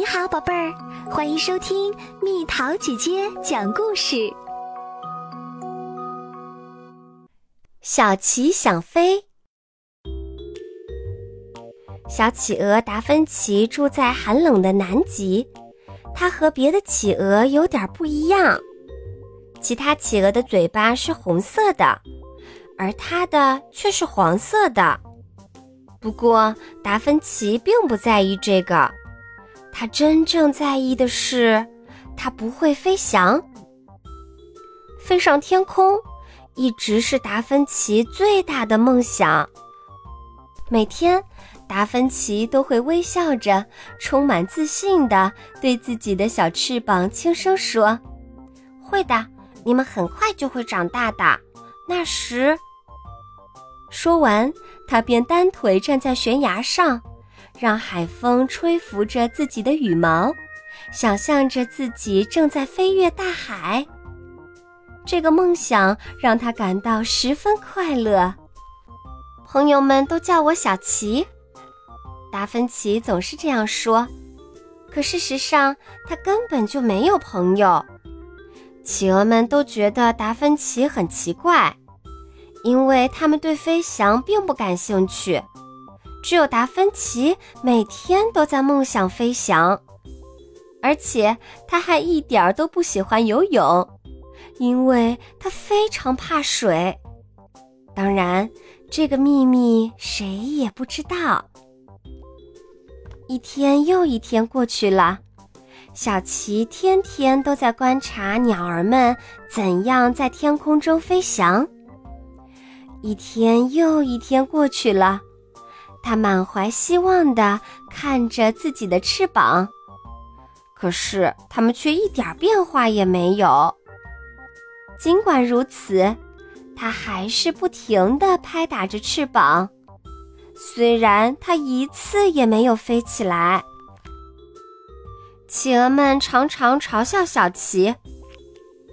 你好，宝贝儿，欢迎收听蜜桃姐姐讲故事。小企想飞。小企鹅达芬奇住在寒冷的南极，它和别的企鹅有点不一样。其他企鹅的嘴巴是红色的，而它的却是黄色的。不过达芬奇并不在意这个。他真正在意的是，他不会飞翔。飞上天空，一直是达芬奇最大的梦想。每天，达芬奇都会微笑着，充满自信地对自己的小翅膀轻声说：“会的，你们很快就会长大的。那时。”说完，他便单腿站在悬崖上。让海风吹拂着自己的羽毛，想象着自己正在飞越大海。这个梦想让他感到十分快乐。朋友们都叫我小奇，达芬奇总是这样说。可事实上，他根本就没有朋友。企鹅们都觉得达芬奇很奇怪，因为他们对飞翔并不感兴趣。只有达芬奇每天都在梦想飞翔，而且他还一点儿都不喜欢游泳，因为他非常怕水。当然，这个秘密谁也不知道。一天又一天过去了，小奇天天都在观察鸟儿们怎样在天空中飞翔。一天又一天过去了。他满怀希望地看着自己的翅膀，可是它们却一点变化也没有。尽管如此，他还是不停地拍打着翅膀，虽然他一次也没有飞起来。企鹅们常常嘲笑小奇：“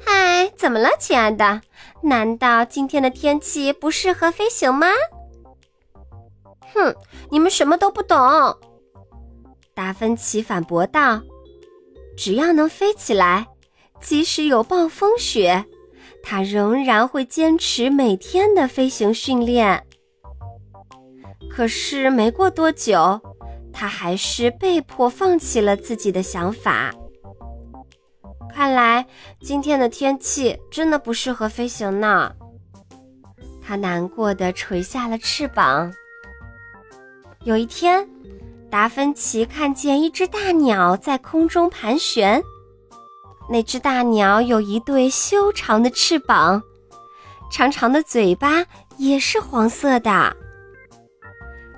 嗨，怎么了，亲爱的？难道今天的天气不适合飞行吗？”哼，你们什么都不懂。”达芬奇反驳道，“只要能飞起来，即使有暴风雪，他仍然会坚持每天的飞行训练。”可是没过多久，他还是被迫放弃了自己的想法。看来今天的天气真的不适合飞行呢。他难过的垂下了翅膀。有一天，达芬奇看见一只大鸟在空中盘旋。那只大鸟有一对修长的翅膀，长长的嘴巴也是黄色的。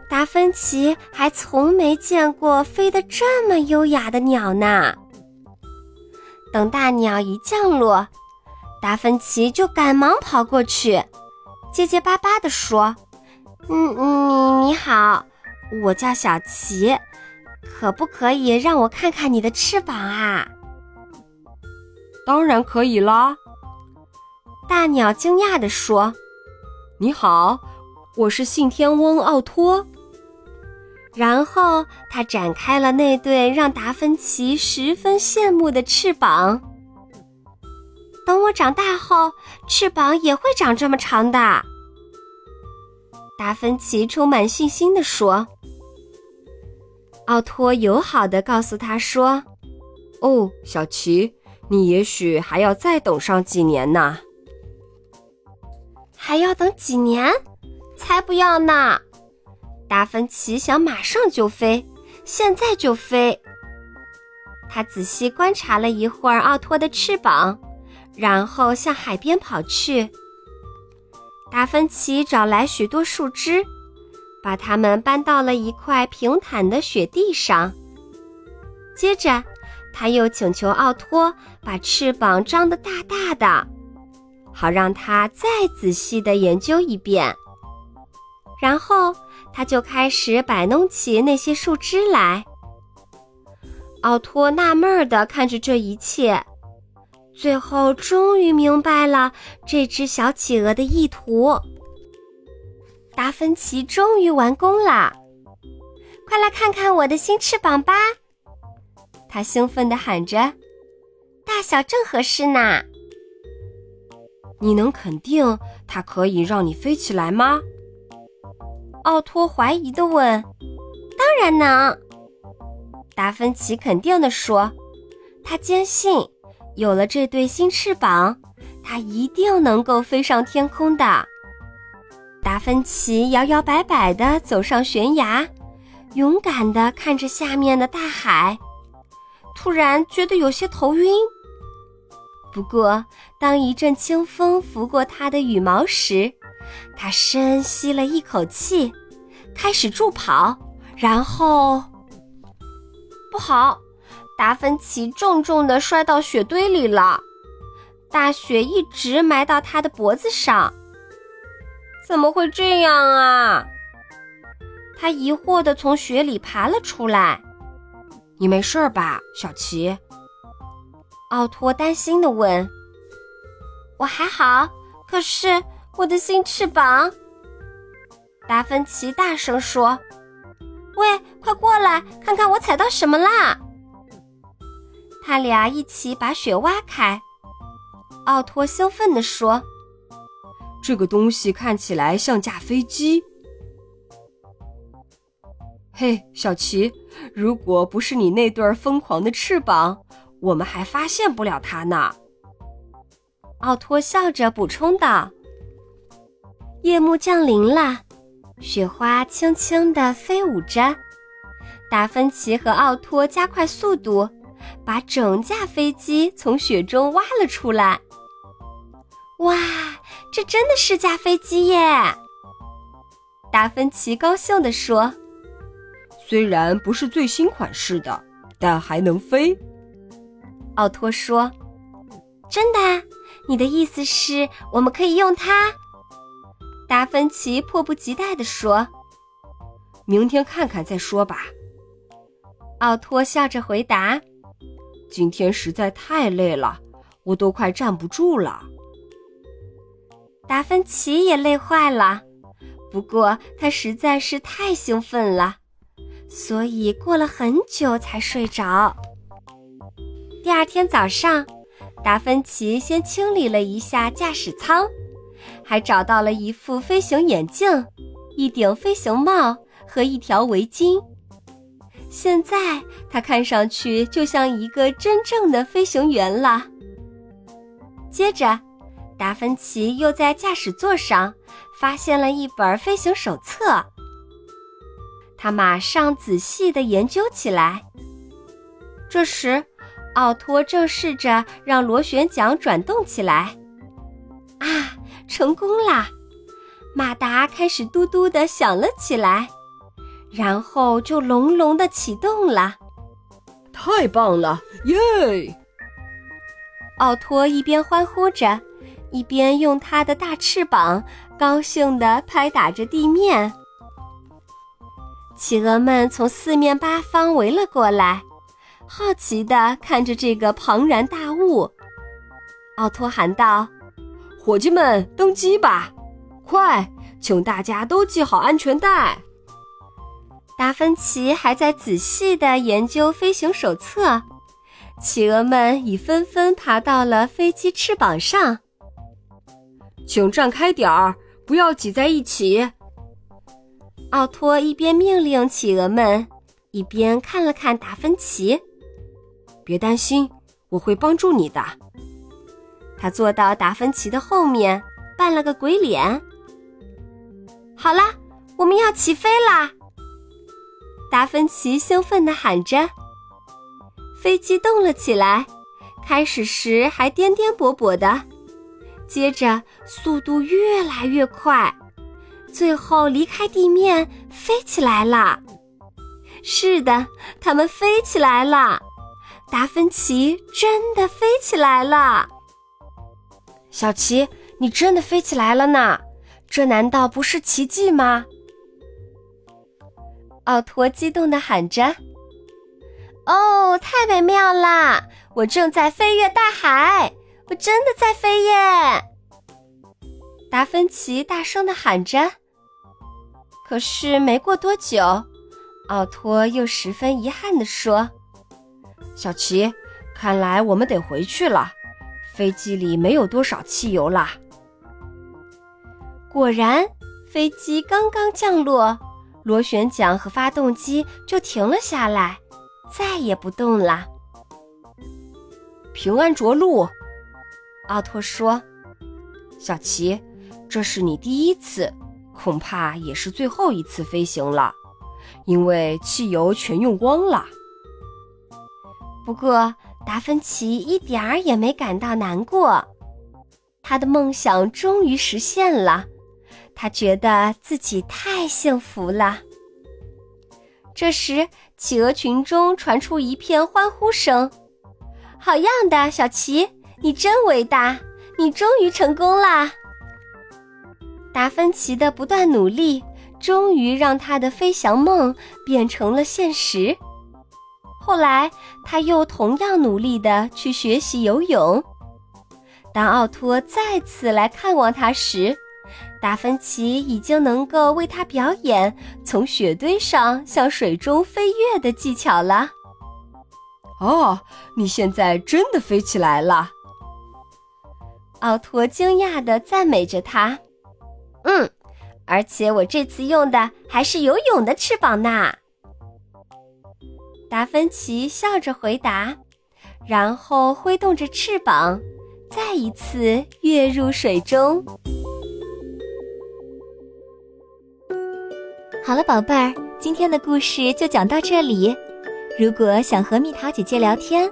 达芬奇还从没见过飞得这么优雅的鸟呢。等大鸟一降落，达芬奇就赶忙跑过去，结结巴巴地说：“嗯，你你好。”我叫小琪，可不可以让我看看你的翅膀啊？当然可以啦！大鸟惊讶地说：“你好，我是信天翁奥托。”然后他展开了那对让达芬奇十分羡慕的翅膀。等我长大后，翅膀也会长这么长的。达芬奇充满信心地说。奥托友好的告诉他说：“哦，小奇，你也许还要再等上几年呢。还要等几年？才不要呢！达芬奇想马上就飞，现在就飞。他仔细观察了一会儿奥托的翅膀，然后向海边跑去。达芬奇找来许多树枝。”把它们搬到了一块平坦的雪地上。接着，他又请求奥托把翅膀张得大大的，好让他再仔细地研究一遍。然后，他就开始摆弄起那些树枝来。奥托纳闷地看着这一切，最后终于明白了这只小企鹅的意图。达芬奇终于完工了，快来看看我的新翅膀吧！他兴奋地喊着：“大小正合适呢！”你能肯定它可以让你飞起来吗？奥托怀疑地问。“当然能。”达芬奇肯定地说。他坚信，有了这对新翅膀，他一定能够飞上天空的。达芬奇摇摇摆摆地走上悬崖，勇敢地看着下面的大海，突然觉得有些头晕。不过，当一阵清风拂过他的羽毛时，他深吸了一口气，开始助跑，然后，不好，达芬奇重重地摔到雪堆里了，大雪一直埋到他的脖子上。怎么会这样啊？他疑惑地从雪里爬了出来。你没事吧，小奇？奥托担心地问：“我还好，可是我的新翅膀。”达芬奇大声说：“喂，快过来看看我踩到什么啦！”他俩一起把雪挖开。奥托兴奋地说：“这个东西看起来像架飞机。”嘿，小奇，如果不是你那对疯狂的翅膀，我们还发现不了它呢。奥托笑着补充道：“夜幕降临了，雪花轻轻地飞舞着。达芬奇和奥托加快速度，把整架飞机从雪中挖了出来。哇，这真的是架飞机耶！”达芬奇高兴地说：“虽然不是最新款式的，但还能飞。”奥托说：“真的？你的意思是我们可以用它？”达芬奇迫不及待地说：“明天看看再说吧。”奥托笑着回答：“今天实在太累了，我都快站不住了。”达芬奇也累坏了，不过他实在是太兴奋了，所以过了很久才睡着。第二天早上，达芬奇先清理了一下驾驶舱，还找到了一副飞行眼镜、一顶飞行帽和一条围巾。现在他看上去就像一个真正的飞行员了。接着，达芬奇又在驾驶座上发现了一本飞行手册，他马上仔细地研究起来。这时，奥托正试着让螺旋桨转动起来，啊，成功啦！马达开始嘟嘟地响了起来，然后就隆隆地启动了。太棒了，耶！奥托一边欢呼着，一边用它的大翅膀高兴地拍打着地面。企鹅们从四面八方围了过来。好奇地看着这个庞然大物，奥托喊道：“伙计们，登机吧！快，请大家都系好安全带。”达芬奇还在仔细地研究飞行手册，企鹅们已纷纷爬到了飞机翅膀上。请站开点儿，不要挤在一起。奥托一边命令企鹅们，一边看了看达芬奇。别担心，我会帮助你的。他坐到达芬奇的后面，扮了个鬼脸。好啦，我们要起飞啦！达芬奇兴奋地喊着。飞机动了起来，开始时还颠颠簸簸的，接着速度越来越快，最后离开地面飞起来了。是的，它们飞起来了。达芬奇真的飞起来了，小奇，你真的飞起来了呢！这难道不是奇迹吗？奥托激动地喊着：“哦，太美妙啦！我正在飞越大海，我真的在飞耶！”达芬奇大声的喊着。可是没过多久，奥托又十分遗憾的说。小琪，看来我们得回去了，飞机里没有多少汽油啦。果然，飞机刚刚降落，螺旋桨和发动机就停了下来，再也不动了。平安着陆，奥托说：“小琪，这是你第一次，恐怕也是最后一次飞行了，因为汽油全用光了。”不过，达芬奇一点儿也没感到难过，他的梦想终于实现了。他觉得自己太幸福了。这时，企鹅群中传出一片欢呼声：“好样的，小奇，你真伟大！你终于成功啦！”达芬奇的不断努力，终于让他的飞翔梦变成了现实。后来，他又同样努力地去学习游泳。当奥托再次来看望他时，达芬奇已经能够为他表演从雪堆上向水中飞跃的技巧了。哦，你现在真的飞起来了！奥托惊讶地赞美着他。嗯，而且我这次用的还是游泳的翅膀呢。达芬奇笑着回答，然后挥动着翅膀，再一次跃入水中。好了，宝贝儿，今天的故事就讲到这里。如果想和蜜桃姐姐聊天，